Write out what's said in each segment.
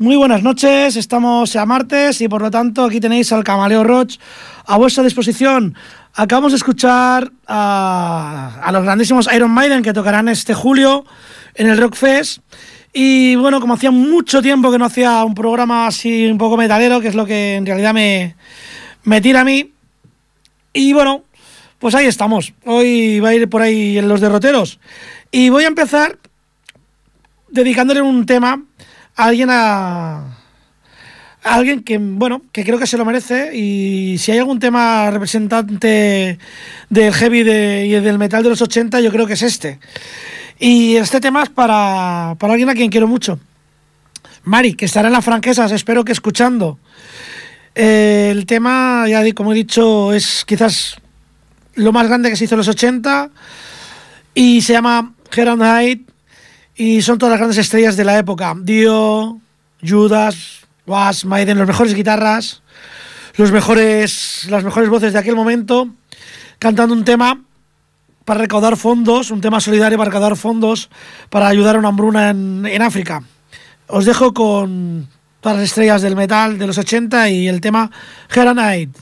Muy buenas noches, estamos a martes y por lo tanto aquí tenéis al Camaleo Roach a vuestra disposición. Acabamos de escuchar a, a los grandísimos Iron Maiden que tocarán este julio en el Rock Fest. Y bueno, como hacía mucho tiempo que no hacía un programa así un poco metalero, que es lo que en realidad me, me tira a mí. Y bueno, pues ahí estamos. Hoy va a ir por ahí en los derroteros. Y voy a empezar dedicándole un tema alguien a, alguien que, bueno, que creo que se lo merece y si hay algún tema representante del heavy de, y del metal de los 80, yo creo que es este. Y este tema es para, para alguien a quien quiero mucho. Mari, que estará en las franquesas, espero que escuchando. Eh, el tema, ya como he dicho, es quizás lo más grande que se hizo en los 80 y se llama Heron y son todas las grandes estrellas de la época. Dio, Judas, Was, Maiden, los mejores guitarras, los mejores, las mejores voces de aquel momento, cantando un tema para recaudar fondos, un tema solidario para recaudar fondos para ayudar a una hambruna en, en África. Os dejo con todas las estrellas del metal de los 80 y el tema Heronite.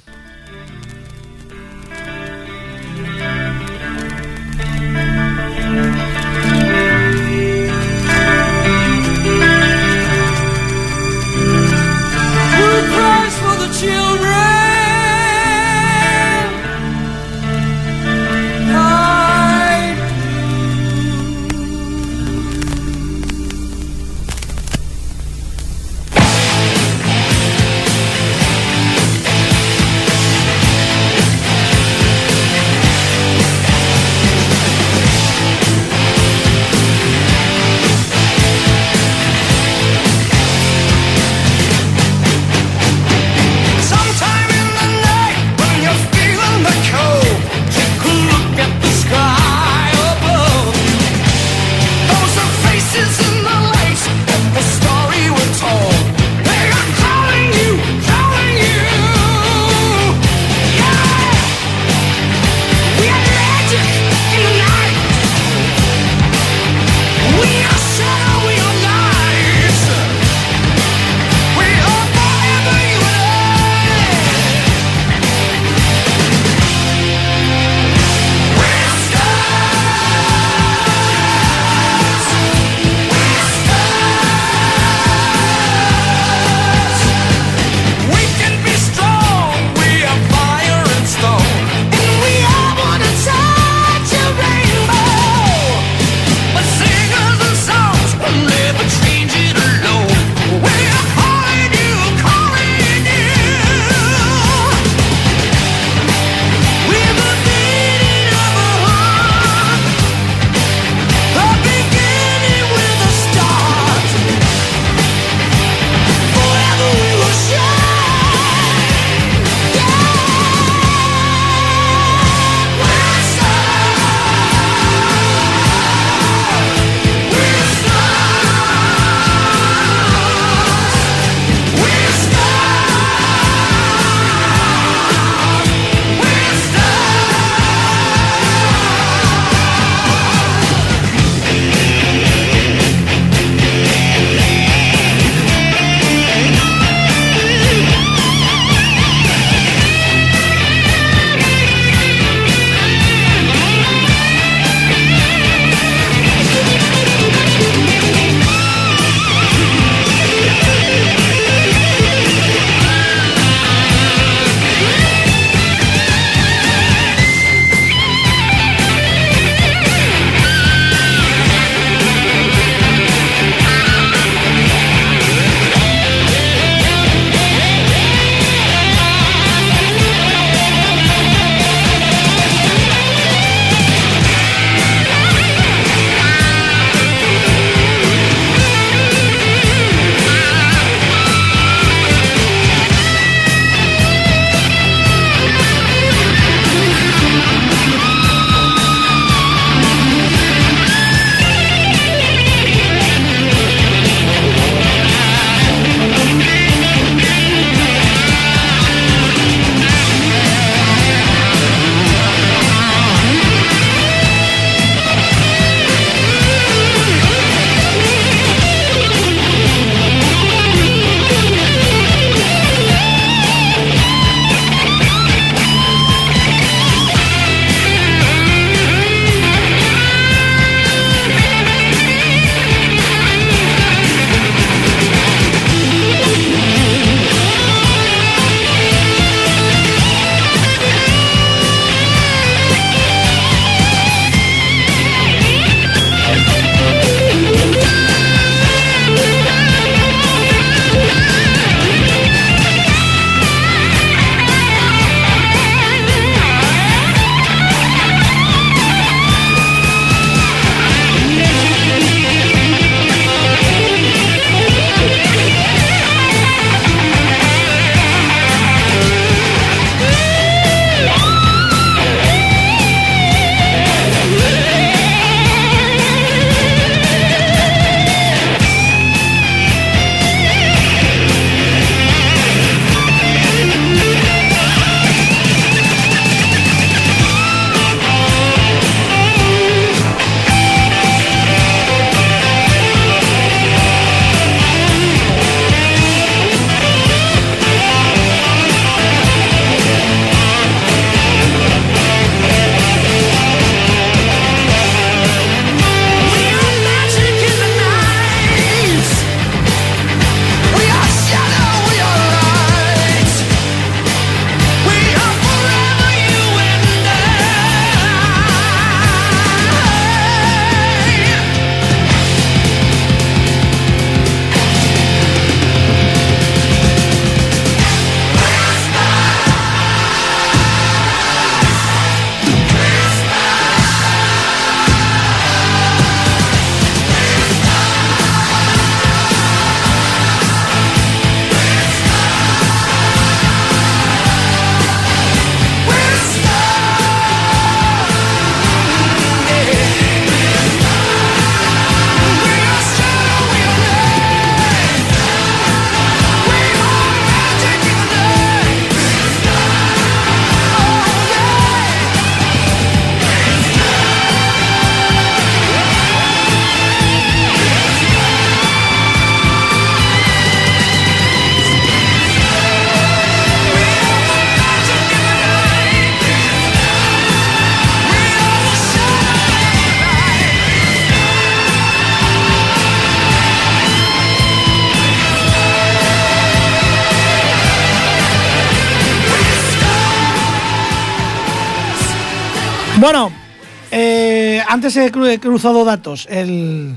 Antes he cru- he cruzado datos. El,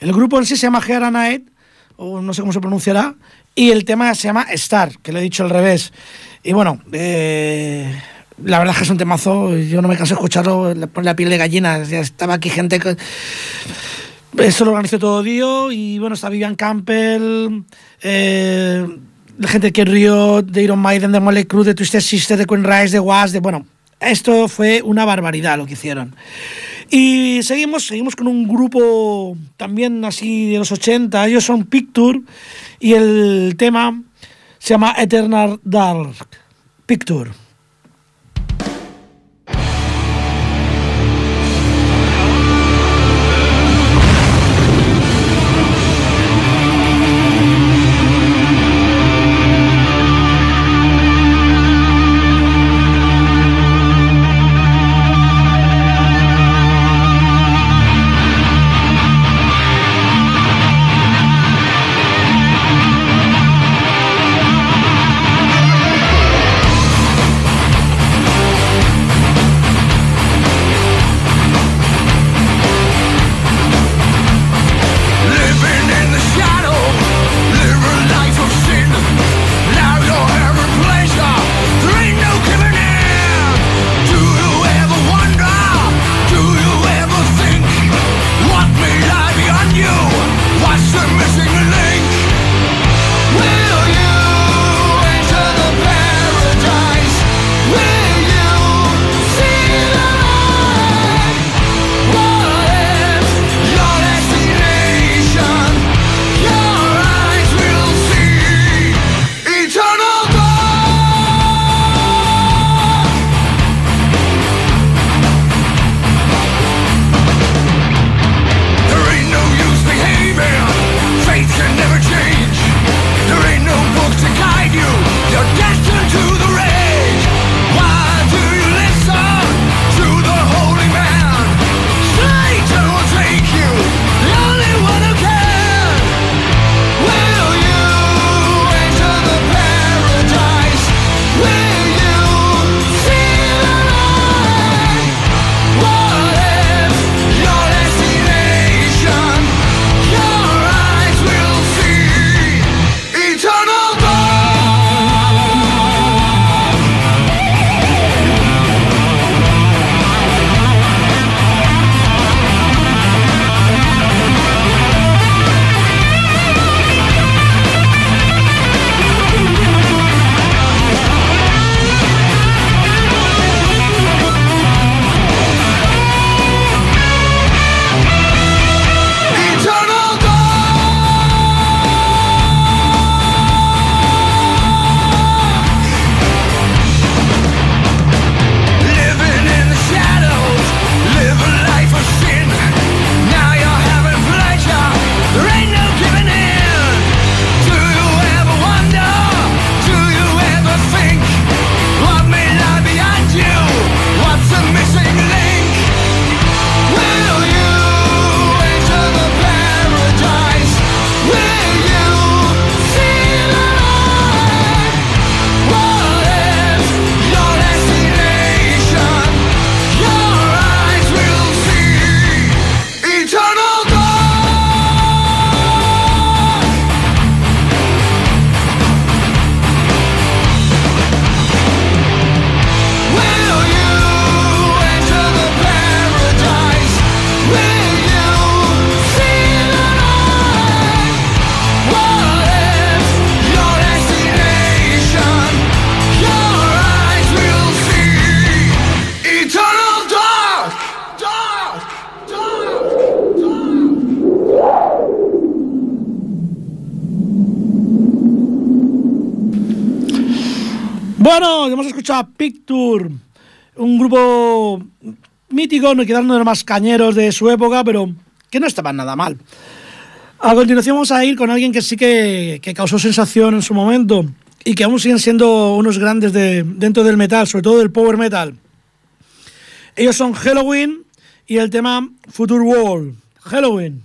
grupo en sí se llama Geara Night, o no sé cómo se pronunciará, y el tema se llama Star, que lo he dicho al revés. Y bueno, eh, la verdad es que es un temazo, yo no me canso de escucharlo, le pone la piel de gallina. Estaba aquí gente que. Eso lo organizó todo Dio, y bueno, está Vivian Campbell, eh, la gente Kid Riot, de Iron Maiden, de Molly Cruz, de Twisted Sister, de Queen Rise, de Was, de bueno, esto fue una barbaridad lo que hicieron. Y seguimos, seguimos con un grupo también así de los 80, ellos son Picture y el tema se llama Eternal Dark. Picture. Bueno, hemos escuchado a Picture, un grupo mítico, no quedando de los más cañeros de su época, pero que no estaban nada mal. A continuación vamos a ir con alguien que sí que, que causó sensación en su momento y que aún siguen siendo unos grandes de, dentro del metal, sobre todo del power metal. Ellos son Halloween y el tema Future World. Halloween.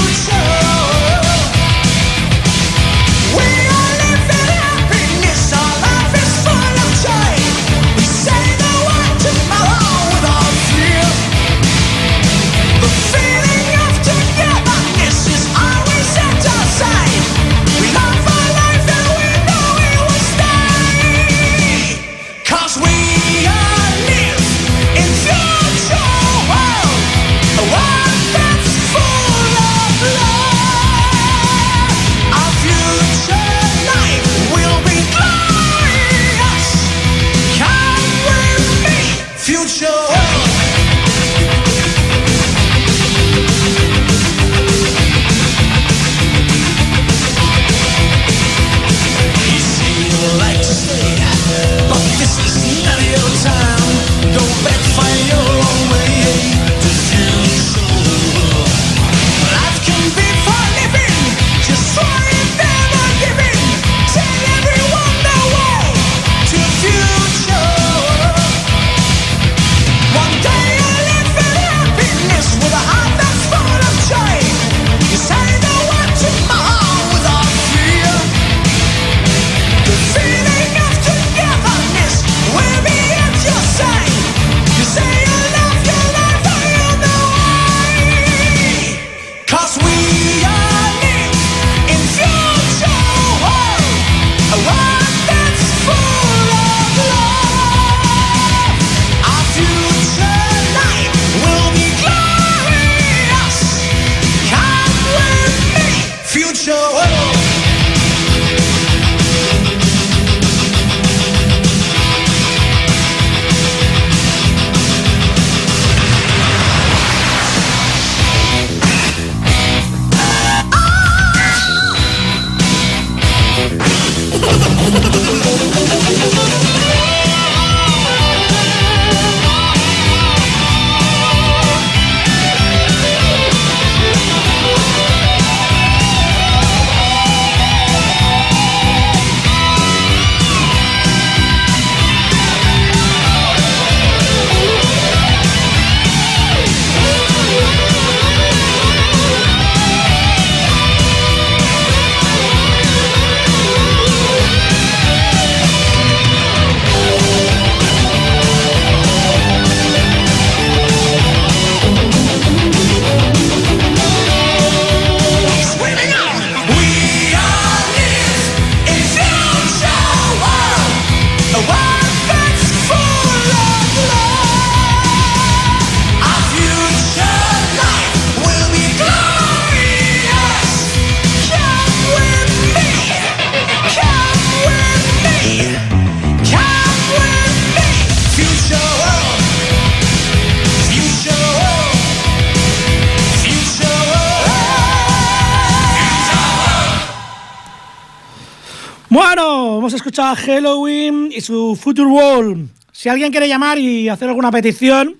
escuchado Halloween y su Future World. Si alguien quiere llamar y hacer alguna petición,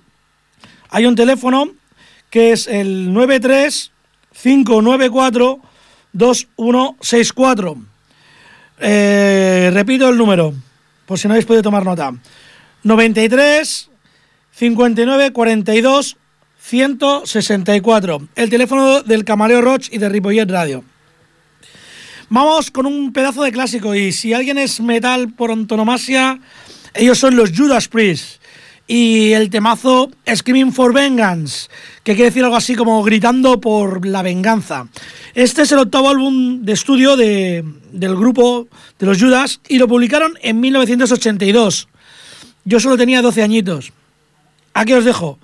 hay un teléfono que es el 93 594 2164. repito el número, por si no habéis podido tomar nota. 93 59 42 164. El teléfono del Camareo Roach y de Ripollet Radio. Vamos con un pedazo de clásico y si alguien es metal por antonomasia, ellos son los Judas Priest. Y el temazo Screaming for Vengeance, que quiere decir algo así como gritando por la venganza. Este es el octavo álbum de estudio de, del grupo de los Judas y lo publicaron en 1982. Yo solo tenía 12 añitos. Aquí os dejo.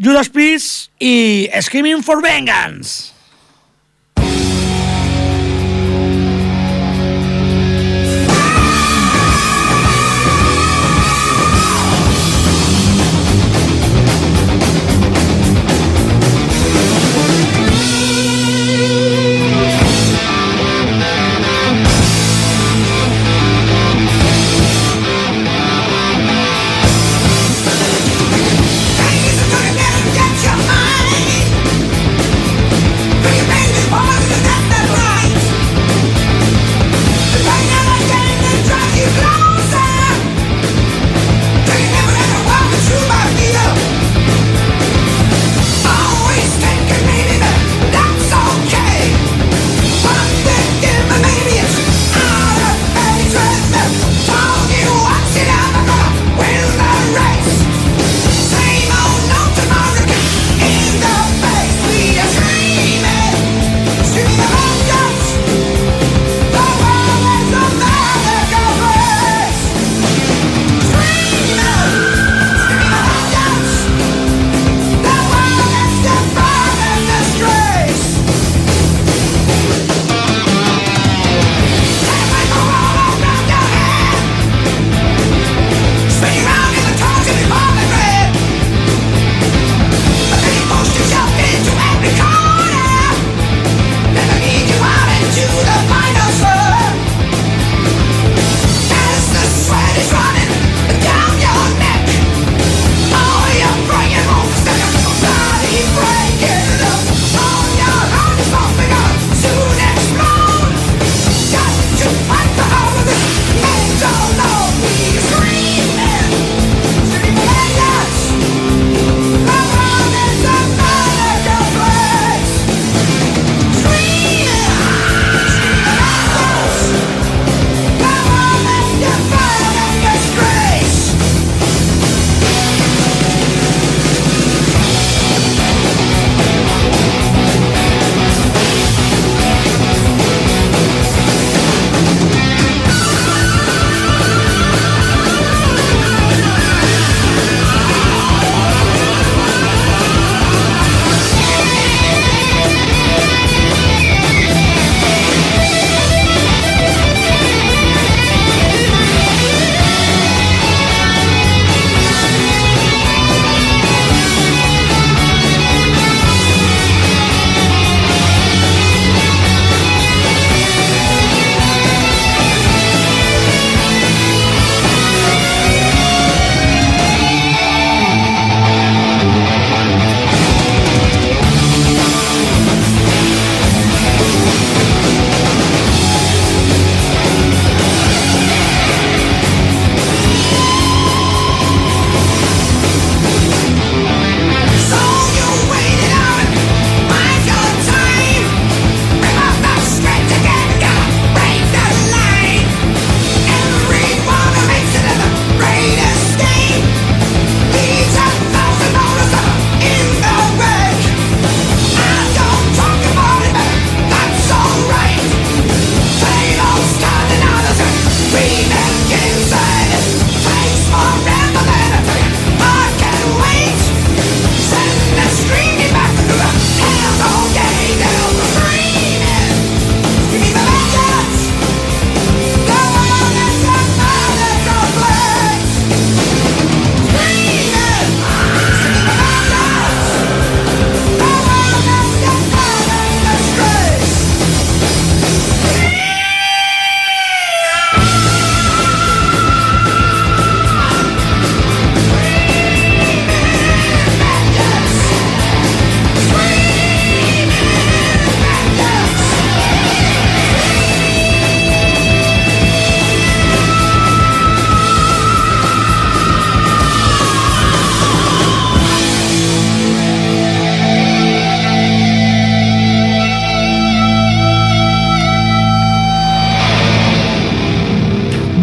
Judas Priest y Screaming for Vengeance.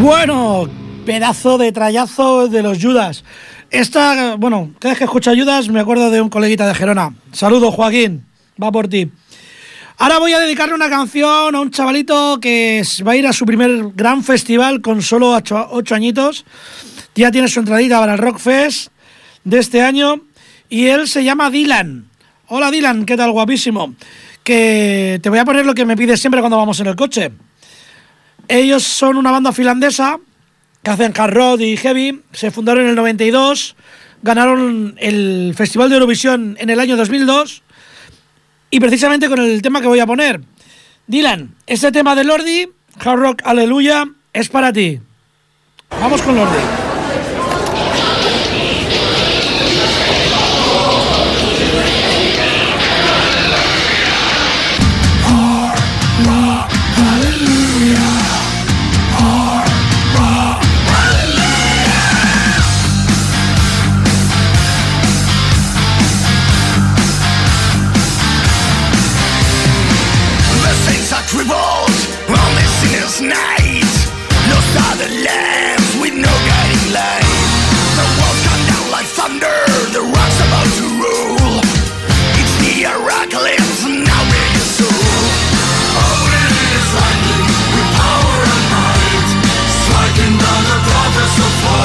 Bueno, pedazo de trayazo de los Judas. Esta, bueno, cada vez que escucho Judas me acuerdo de un coleguita de Gerona. Saludos, Joaquín. Va por ti. Ahora voy a dedicarle una canción a un chavalito que va a ir a su primer gran festival con solo ocho, añitos. Ya tiene su entradita para el Rock Fest de este año. Y él se llama Dylan. Hola Dylan, ¿qué tal? Guapísimo. Que te voy a poner lo que me pides siempre cuando vamos en el coche. Ellos son una banda finlandesa que hacen hard rock y heavy. Se fundaron en el 92, ganaron el Festival de Eurovisión en el año 2002 y precisamente con el tema que voy a poner. Dylan, este tema de Lordi, Hard Rock Aleluya, es para ti. Vamos con Lordi. last night. Lost are the lamps with no guiding light. The walls come down like thunder The rock's about to roll. It's the Heracles Now we're your soul. Holding is lightning With power and might Striking down the prophets of war.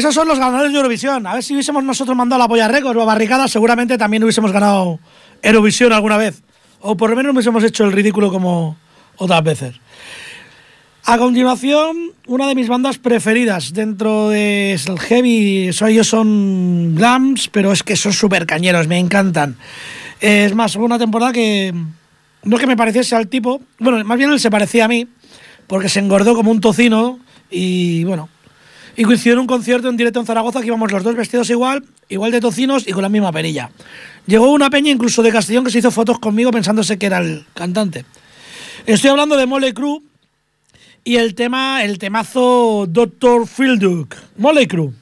Esos son los ganadores de Eurovisión. A ver si hubiésemos nosotros mandado la polla récord o a barricada, seguramente también hubiésemos ganado Eurovisión alguna vez. O por lo menos hubiésemos hecho el ridículo como otras veces. A continuación, una de mis bandas preferidas dentro de el heavy, ellos son glams, pero es que son súper cañeros, me encantan. Es más, hubo una temporada que no que me pareciese al tipo, bueno, más bien él se parecía a mí, porque se engordó como un tocino y bueno, y coincidió un concierto en directo en Zaragoza que íbamos los dos vestidos igual, igual de tocinos y con la misma perilla. Llegó una peña incluso de Castellón que se hizo fotos conmigo pensándose que era el cantante. Estoy hablando de Mole Crew y el tema, el temazo Dr. Fielduk. Mole Crew.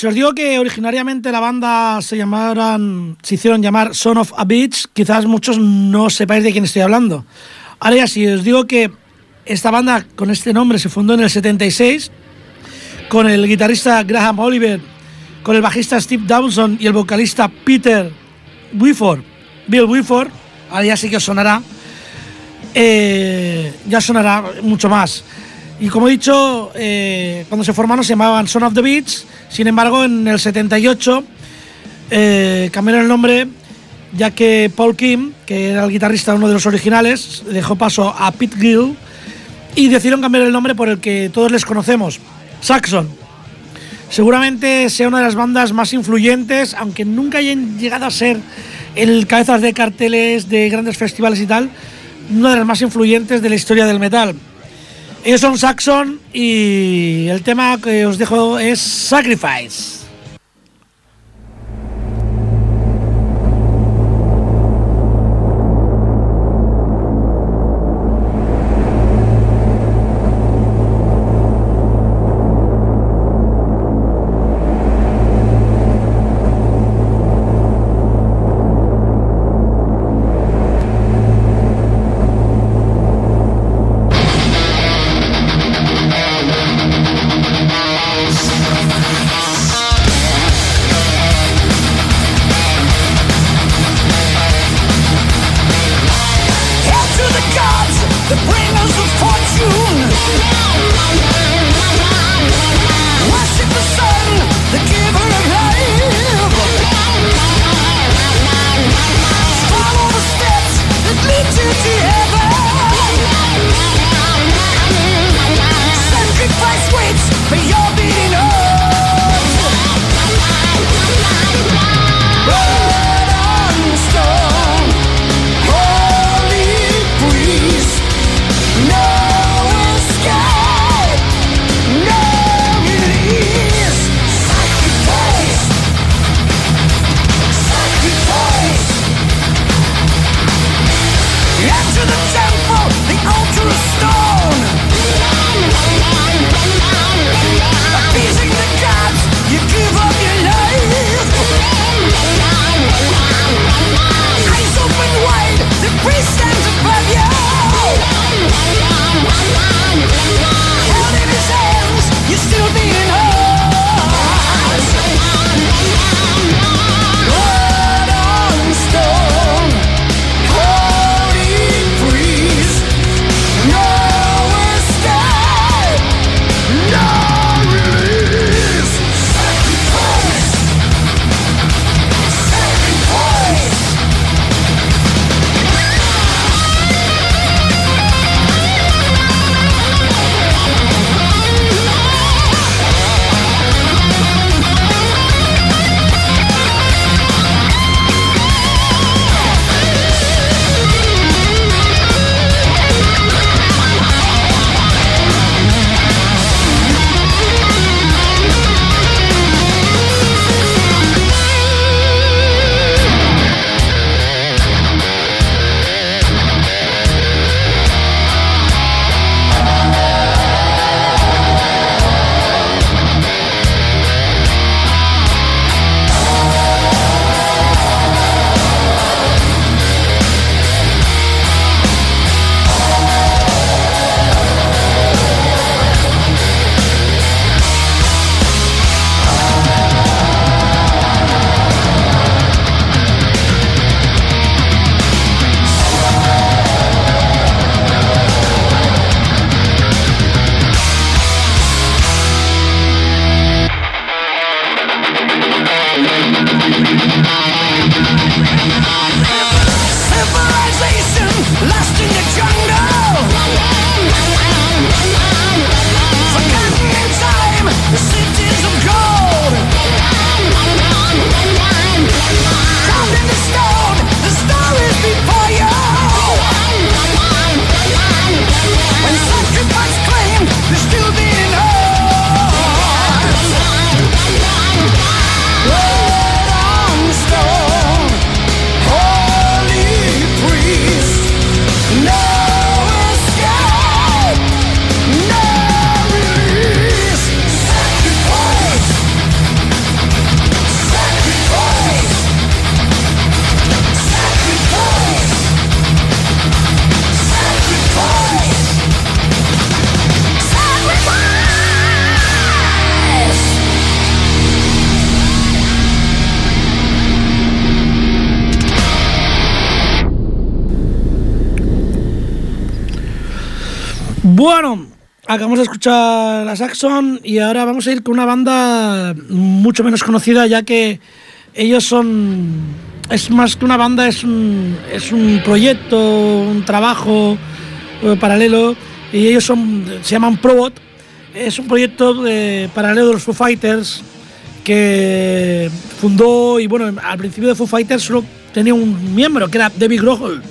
Si os digo que originariamente la banda se llamaran, se hicieron llamar Son of a Beach, quizás muchos no sepáis de quién estoy hablando. Ahora ya, si os digo que esta banda con este nombre se fundó en el 76, con el guitarrista Graham Oliver, con el bajista Steve Dawson y el vocalista Peter Whifford, Bill Whifford, ahora ya sí que os sonará, eh, ya sonará mucho más. Y como he dicho, eh, cuando se formaron se llamaban Son of the Beats, sin embargo en el 78 eh, cambiaron el nombre ya que Paul Kim, que era el guitarrista, uno de los originales, dejó paso a Pete Gill y decidieron cambiar el nombre por el que todos les conocemos, Saxon. Seguramente sea una de las bandas más influyentes, aunque nunca hayan llegado a ser el cabezas de carteles de grandes festivales y tal, una de las más influyentes de la historia del metal. Ellos son Saxon y el tema que os dejo es Sacrifice. Sacrifice. Acabamos de escuchar a Saxon y ahora vamos a ir con una banda mucho menos conocida ya que ellos son... Es más que una banda, es un, es un proyecto, un trabajo eh, paralelo y ellos son, se llaman Probot. Es un proyecto paralelo de los Foo Fighters que fundó y bueno, al principio de Foo Fighters solo tenía un miembro que era David Grohl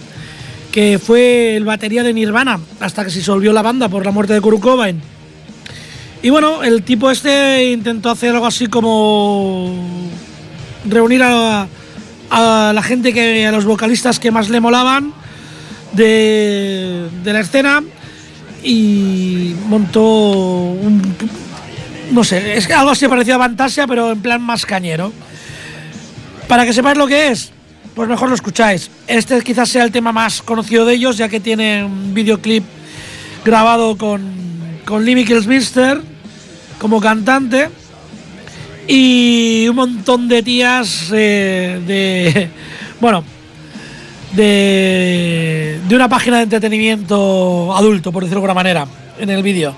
que fue el batería de Nirvana hasta que se disolvió la banda por la muerte de Kurt Cobain. Y bueno, el tipo este intentó hacer algo así como reunir a, la gente que a los vocalistas que más le molaban de, de la escena y montó un no sé, es algo así parecido a Fantasia, pero en plan más cañero. Para que sepáis lo que es, pues mejor lo escucháis. Este quizás sea el tema más conocido de ellos, ya que tiene un videoclip grabado con, con Mister como cantante y un montón de tías eh, de. Bueno, de, de una página de entretenimiento adulto, por decirlo de alguna manera, en el vídeo.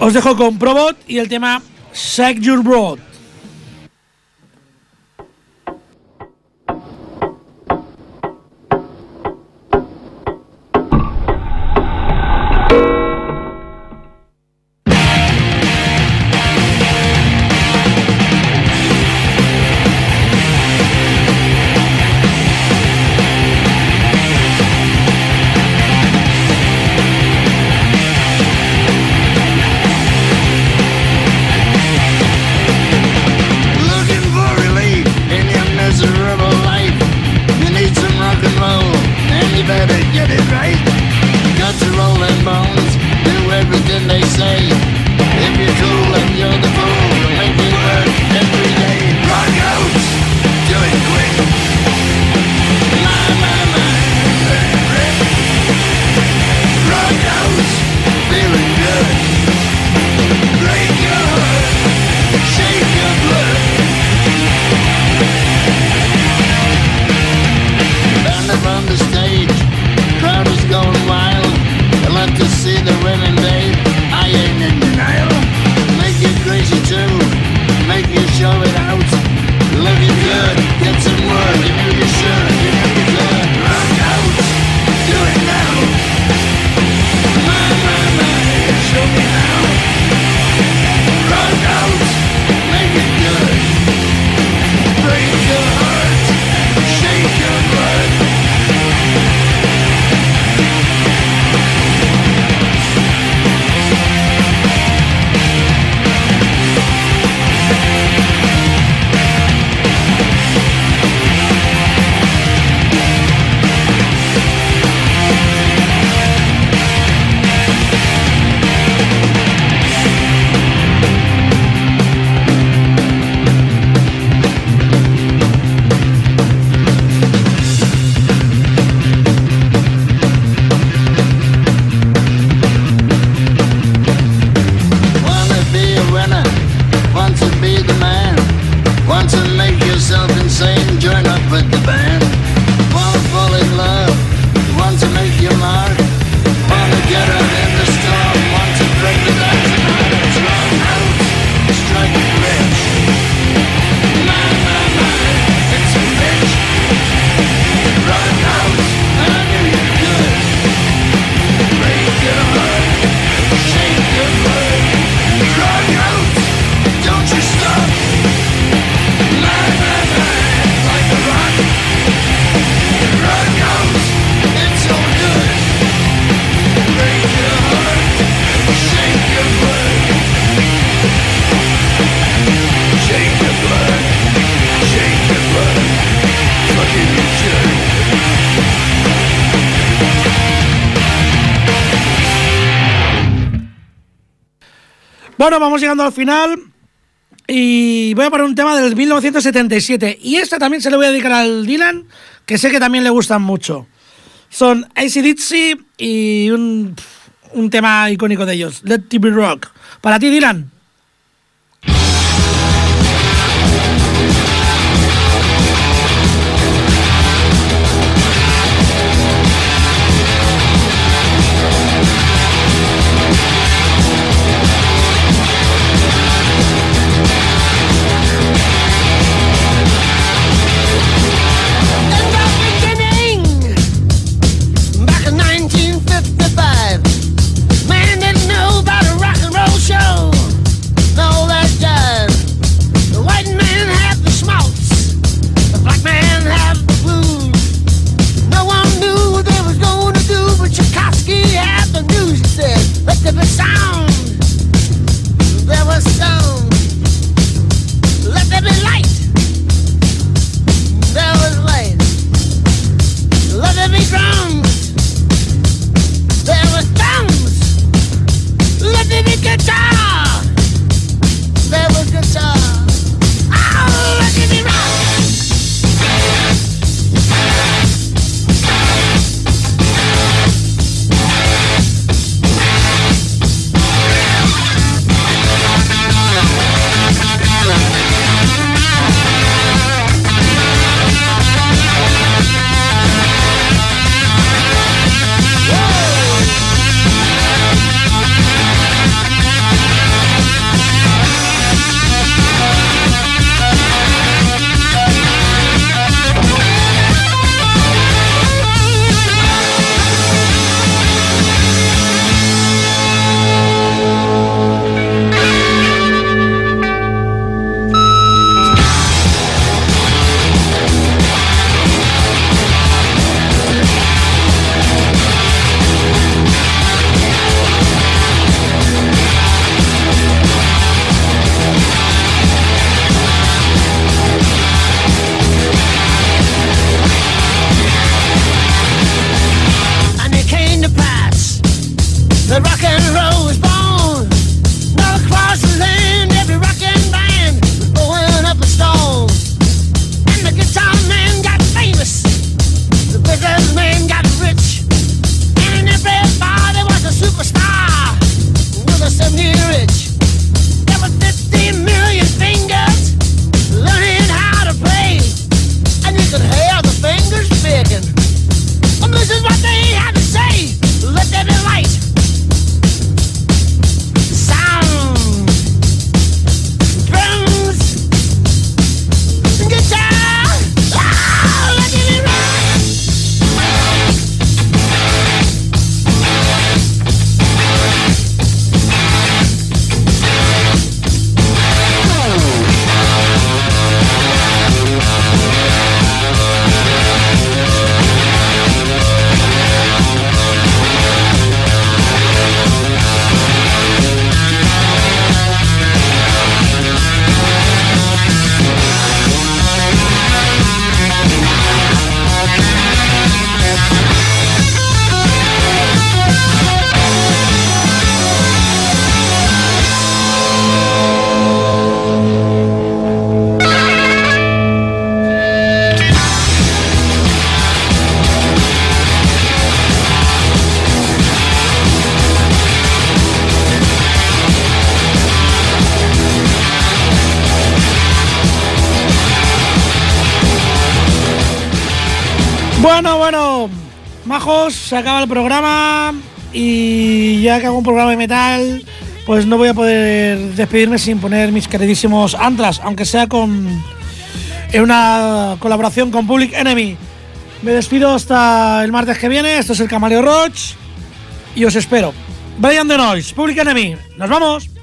Os dejo con Probot y el tema Shake Your Broad. Bueno, vamos llegando al final. Y voy a poner un tema del 1977. Y este también se le voy a dedicar al Dylan, que sé que también le gustan mucho. Son ACDC y un, un tema icónico de ellos, Let Be Rock. Para ti, Dylan. Bueno, bueno, majos, se acaba el programa y ya que hago un programa de metal, pues no voy a poder despedirme sin poner mis queridísimos antras, aunque sea con una colaboración con Public Enemy. Me despido hasta el martes que viene. Esto es el Camaleo Roach y os espero. Brian The Noise, Public Enemy. ¡Nos vamos!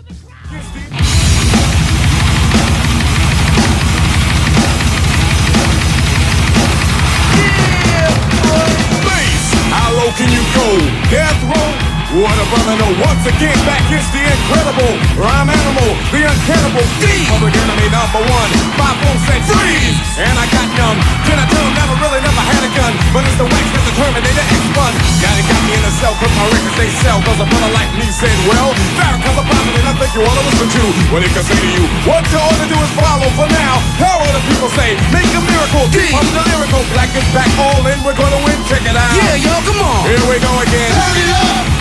Can you go? Death row? What a brother know. Once again, back is the incredible rhyme animal, the uncannibal D. Public enemy number one. Five four said freeze, and I got numb. Can I tell him never really never had a gun, but it's the wax that the Terminator X1. Got it, got me in a cell, cause my records they sell. Cause a brother like me said, well, Farrakhan's a prophet, and I think you wanna listen to what he can say to you. What you ought to do is follow for now. How will the people say? Make a miracle. D. I'm the lyrical. Black is back, all in. We're gonna win. Check it out. Yeah, yo, come on. Here we go again. Turn it up!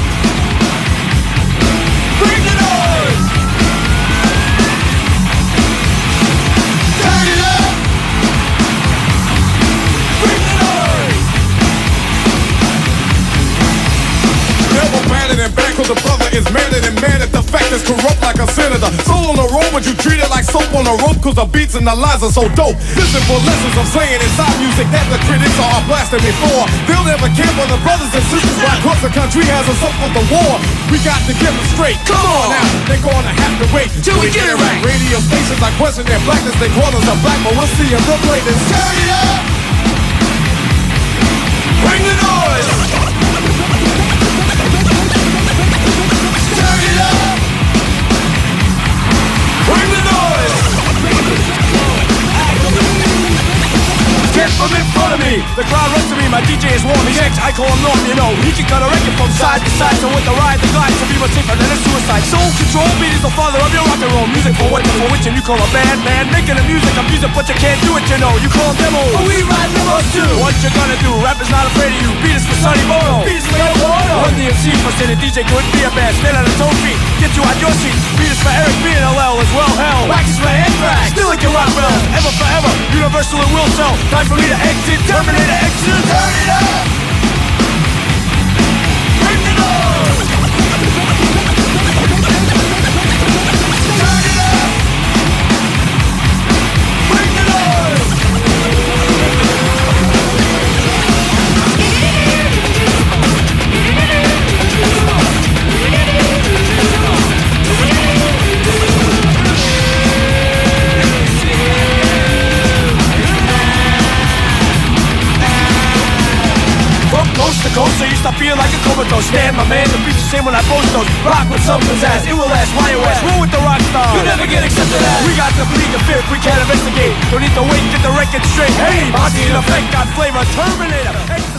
Batted and back cause the brother is madder than mad at the fact that's corrupt like a senator. Soul on the road, but you treat it like soap on a rope cause the beats and the lines are so dope. Listen for lessons I'm saying inside music that the critics are blasting before. They'll never care for the brothers and sisters why across the country has us up for the war. We got to get them straight. Come on now, they're gonna have to wait Till we get it right. Radio stations are question their blackness, they call us a black, but we'll see them look latest. Turn it up! Bring the noise! Get from in front of me. The crowd runs to me. My DJ is warm. He's X. I call him Norm. You know he can cut a record from side to side. So with the ride, the glide, to be much safer than a suicide. Soul control beat is the father of your rock and roll music. For what for which, and you call a bad man making the music. I'm music, but you can't do it. You know you call demos. But we ride demos too. What you gonna do? Rap is not afraid of you. Beat is for Sonny Bono. Beat is for Yo Bono. One DMC for a DJ couldn't be a bad. Stand on his own feet. Get you out your seat. Beat is for Eric B and LL as well. Hell. Wax is for Anthrax. Still like your rock bell. Ever forever. Universal and will sell. Time for me to exit. Terminator exit. Turn it up. Feel like a comatose. Stand my man, the beats the same when I post those. Rock with some pizzazz, it will last, why west Roll with the rock star, you never get accepted as. We got to plead the fifth, we can't investigate. Don't need to wait, get the record straight. Hey, Monty in effect, got flavor, Terminator